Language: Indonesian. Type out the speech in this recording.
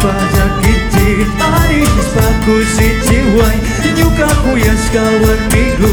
Amananis pajak kicit Arinis paku si jiwai. Nyuka kuya skawar minggu